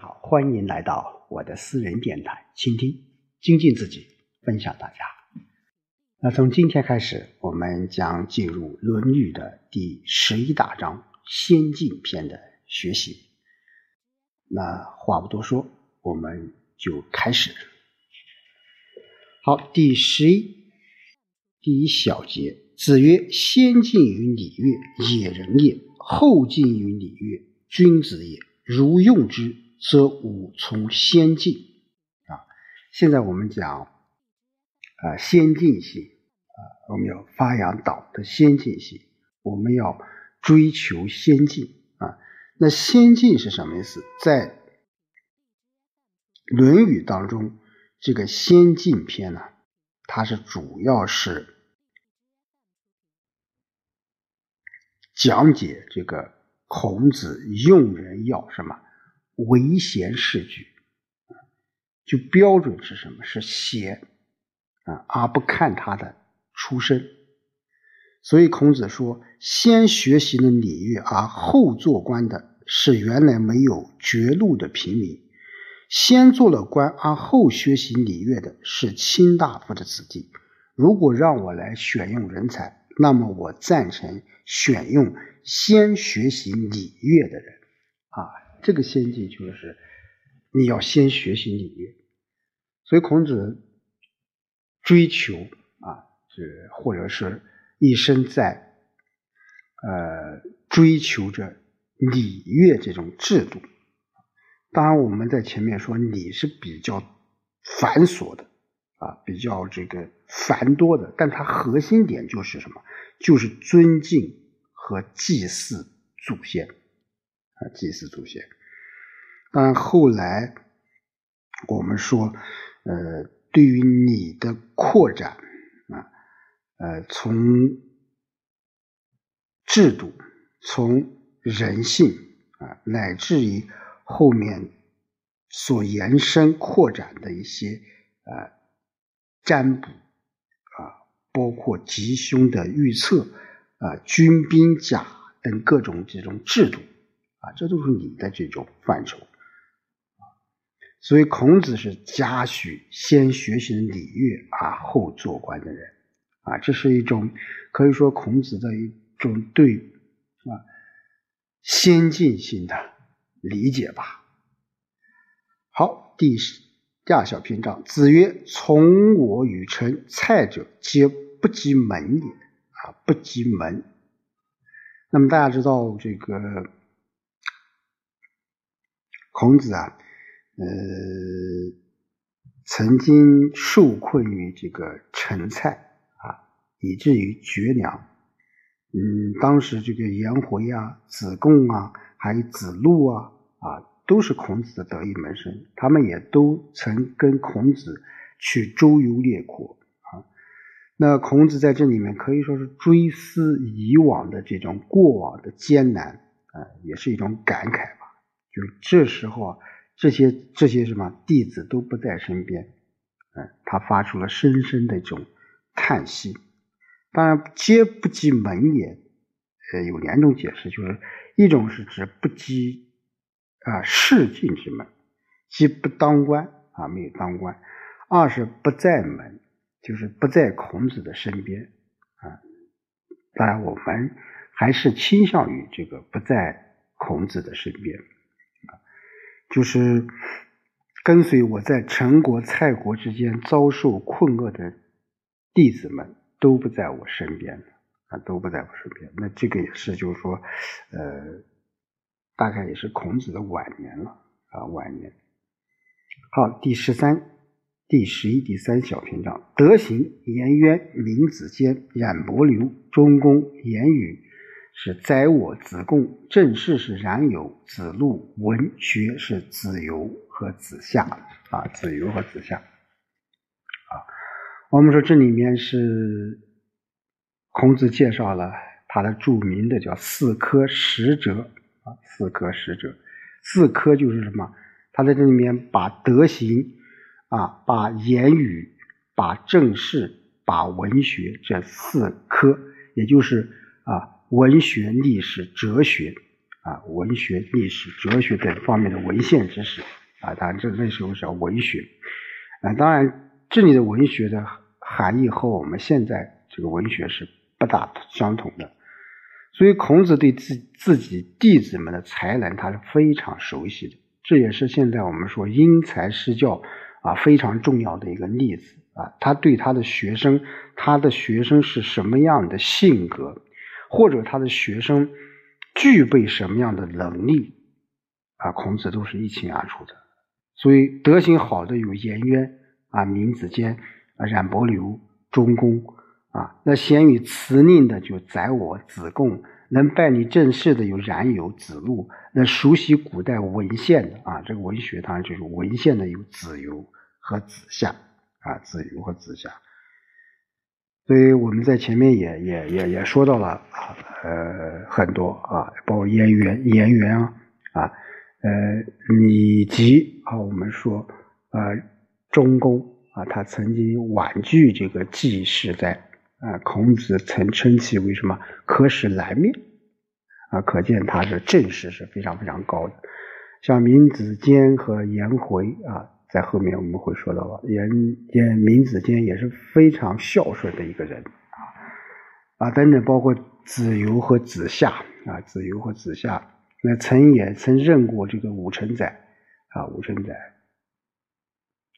好，欢迎来到我的私人电台，倾听、精进自己，分享大家。那从今天开始，我们将进入《论语》的第十一大章“先进篇”的学习。那话不多说，我们就开始。好，第十一第一小节，子曰：“先进于礼乐，野人也；后进于礼乐，君子也。如用之。”则吾从先进啊！现在我们讲啊，先进性啊，我们要发扬党的先进性，我们要追求先进啊。那先进是什么意思？在《论语》当中，这个先进篇呢，它是主要是讲解这个孔子用人要什么？唯贤是举，就标准是什么？是贤啊，而不看他的出身。所以孔子说：“先学习了礼乐，而后做官的是原来没有绝路的平民；先做了官而后学习礼乐的是卿大夫的子弟。如果让我来选用人才，那么我赞成选用先学习礼乐的人啊。”这个先进就是你要先学习礼乐，所以孔子追求啊，是或者是一生在呃追求着礼乐这种制度。当然，我们在前面说礼是比较繁琐的啊，比较这个繁多的，但它核心点就是什么？就是尊敬和祭祀祖先。啊，祭祀祖先。但后来我们说，呃，对于你的扩展啊，呃，从制度、从人性啊，乃至于后面所延伸扩展的一些呃占卜啊，包括吉凶的预测啊，军兵甲等各种这种制度。啊，这都是你的这种范畴，所以孔子是嘉许先学习礼乐而后做官的人，啊，这是一种可以说孔子的一种对啊先进性的理解吧。好，第第二小篇章，子曰：“从我与臣蔡者，皆不及门也。”啊，不及门。那么大家知道这个。孔子啊，呃，曾经受困于这个陈蔡啊，以至于绝粮。嗯，当时这个颜回啊、子贡啊，还有子路啊，啊，都是孔子的得意门生，他们也都曾跟孔子去周游列国啊。那孔子在这里面可以说是追思以往的这种过往的艰难啊，也是一种感慨。就这时候啊，这些这些什么弟子都不在身边，嗯，他发出了深深的这种叹息。当然，皆不及门也，呃，有两种解释，就是一种是指不及啊仕进之门，即不当官啊，没有当官；二是不在门，就是不在孔子的身边啊。当然，我们还是倾向于这个不在孔子的身边。就是跟随我在陈国、蔡国之间遭受困厄的弟子们都不在我身边啊，都不在我身边。那这个也是，就是说，呃，大概也是孔子的晚年了啊，晚年。好，第十三、第十一、第三小篇章：德行，颜渊、闵子骞、冉伯牛、中公、颜宇。是宰我子贡，正事是冉有、子路，文学是子游和子夏啊，子游和子夏啊。我们说这里面是孔子介绍了他的著名的叫四科十哲啊，四科十哲，四科就是什么？他在这里面把德行啊，把言语、把正事、把文学这四科，也就是啊。文学、历史、哲学，啊，文学、历史、哲学等方面的文献知识啊，当然这那时候叫文学。啊，当然这里的文学的含义和我们现在这个文学是不大相同的，所以孔子对自自己弟子们的才能他是非常熟悉的，这也是现在我们说因材施教啊非常重要的一个例子。啊，他对他的学生，他的学生是什么样的性格，或者他的学生具备什么样的能力，啊，孔子都是一清二楚的。所以德行好的有颜渊啊、闵子骞啊、冉伯牛、钟公啊，那贤于辞令的就宰我、子贡，能办理政事的有冉有、子路，那熟悉古代文献的啊，这个文学当然就是文献的有子游和子夏。啊，子游和子夏，所以我们在前面也也也也说到了啊，呃，很多啊，包括颜渊、颜渊啊，啊，呃，以及啊，我们说啊，中公啊，他曾经婉拒这个季氏，在啊，孔子曾称其为什么可使来面啊，可见他的正识是非常非常高的，像闵子骞和颜回啊。在后面我们会说到了，颜颜闵子骞也是非常孝顺的一个人啊啊等等，包括子游和子夏啊，子游和子夏，那曾也曾任过这个武臣宰啊，武臣宰，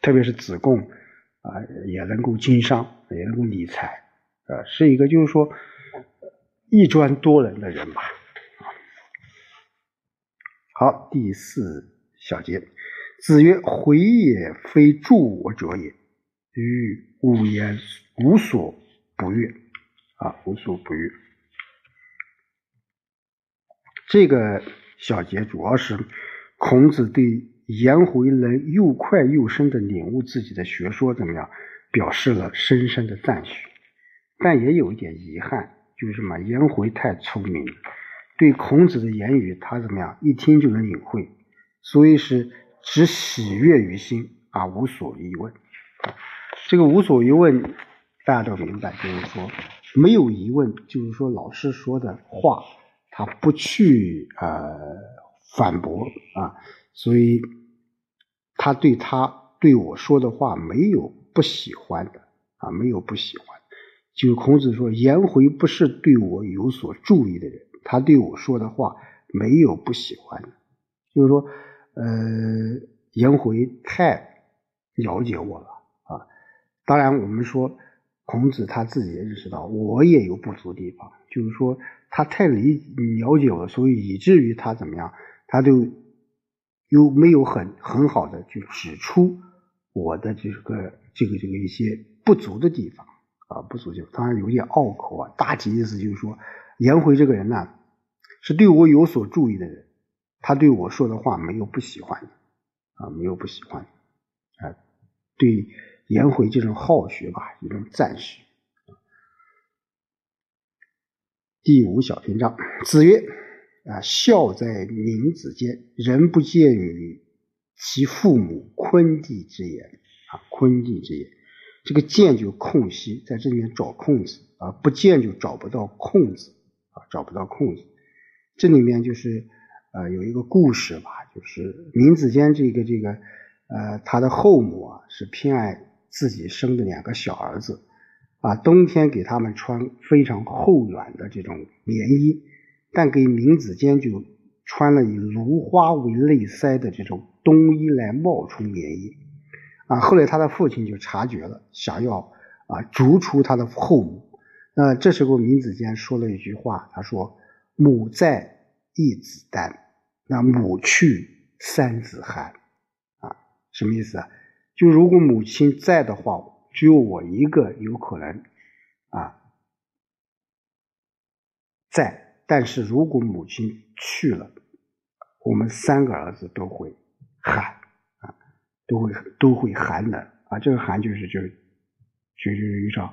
特别是子贡啊，也能够经商，也能够理财啊，是一个就是说一专多能的人吧。好，第四小节。子曰：“回也，非助我者也。与吾言无所不悦。”啊，无所不悦。这个小节主要是孔子对颜回能又快又深的领悟自己的学说怎么样，表示了深深的赞许。但也有一点遗憾，就是什么？颜回太聪明，对孔子的言语他怎么样，一听就能领会，所以是。只喜悦于心啊，无所疑问。这个无所疑问，大家都明白，就是说没有疑问，就是说老师说的话，他不去呃反驳啊，所以他对他对我说的话没有不喜欢的啊，没有不喜欢。就孔子说，颜回不是对我有所注意的人，他对我说的话没有不喜欢的，就是说。呃，颜回太了解我了啊！当然，我们说孔子他自己也认识到我也有不足的地方，就是说他太理了解我，所以以至于他怎么样，他就又没有很很好的去指出我的这个这个这个一些不足的地方啊，不足就，当然有点拗口啊。大体意思就是说，颜回这个人呢，是对我有所注意的人。他对我说的话没有不喜欢的啊，没有不喜欢啊，对颜回这种好学吧，一种赞许。第五小篇章，子曰：“啊，孝在民子间，人不见于其父母昆弟之言啊，昆弟之言。这个见就空隙，在这里面找空子啊，不见就找不到空子啊，找不到空子。这里面就是。”呃，有一个故事吧，就是闵子骞这个这个，呃，他的后母啊是偏爱自己生的两个小儿子，啊，冬天给他们穿非常厚软的这种棉衣，但给闵子骞就穿了以芦花为内塞的这种冬衣来冒充棉衣，啊，后来他的父亲就察觉了，想要啊逐出他的后母，那这时候闵子骞说了一句话，他说：“母在。”一子丹，那母去三子寒，啊，什么意思啊？就如果母亲在的话，只有我一个有可能啊在，但是如果母亲去了，我们三个儿子都会寒啊，都会都会寒冷啊。这个寒就是就就就是一种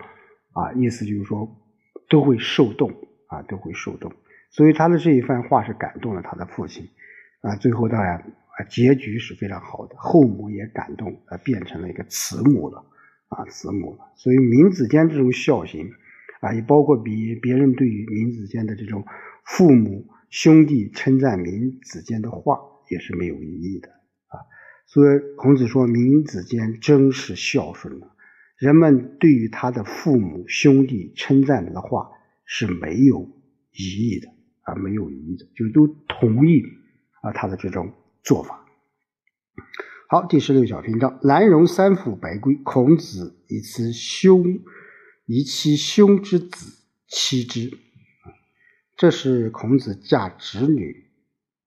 啊，意思就是说都会受冻啊，都会受冻。所以他的这一番话是感动了他的父亲，啊，最后当然啊，结局是非常好的，后母也感动，啊，变成了一个慈母了，啊，慈母了。所以闵子骞这种孝行，啊，也包括比别人对于闵子骞的这种父母兄弟称赞明子间的话也是没有意义的啊。所以孔子说明子间真是孝顺了，人们对于他的父母兄弟称赞的话是没有疑义的啊，没有疑义的，就都同意啊他的这种做法。好，第十六小篇章：兰容三父白圭，孔子以其兄，以其兄之子妻之。这是孔子嫁侄女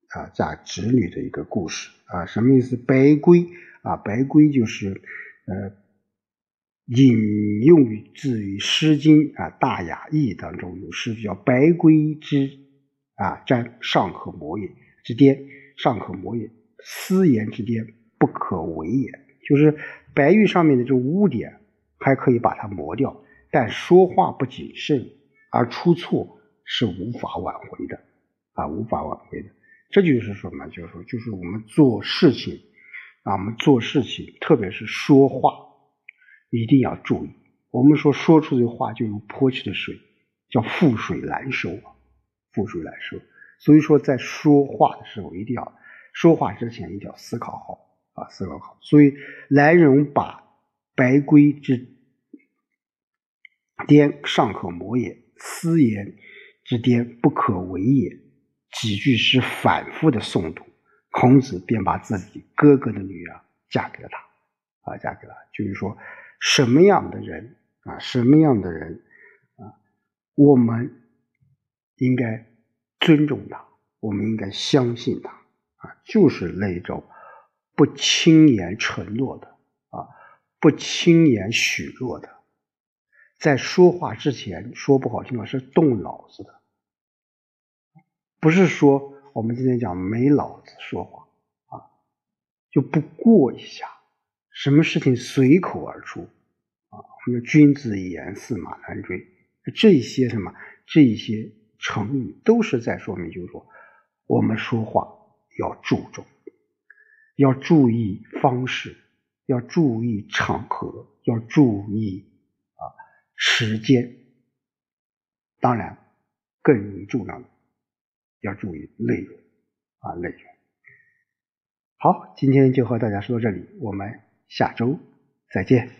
啊，嫁侄女的一个故事啊。什么意思？白圭啊，白圭就是呃，引用自于《诗经》啊，《大雅》义当中有诗叫“白圭之啊，瞻上可磨也之巅，上可磨也，私言之巅。”不可为也，就是白玉上面的这污点还可以把它磨掉，但说话不谨慎而出错是无法挽回的啊，无法挽回的。这就是什么？就是说，就是我们做事情啊，我们做事情，特别是说话，一定要注意。我们说说出的话就如泼去的水，叫覆水难收啊，覆水难收。所以说，在说话的时候，一定要说话之前一定要思考好。啊，思考好，所以来人把白圭之巅尚可磨也，私言之巅不可为也。几句诗反复的诵读，孔子便把自己哥哥的女儿嫁给了他。啊，嫁给了，就是说什么样的人啊，什么样的人啊，我们应该尊重他，我们应该相信他啊，就是那种。不轻言承诺的啊，不轻言许诺的，在说话之前说不好听话是动脑子的，不是说我们今天讲没脑子说话啊，就不过一下，什么事情随口而出啊，什么君子一言驷马难追，这些什么这些成语都是在说明，就是说我们说话要注重。要注意方式，要注意场合，要注意啊时间。当然，更重要的要注意内容啊内容。好，今天就和大家说到这里，我们下周再见。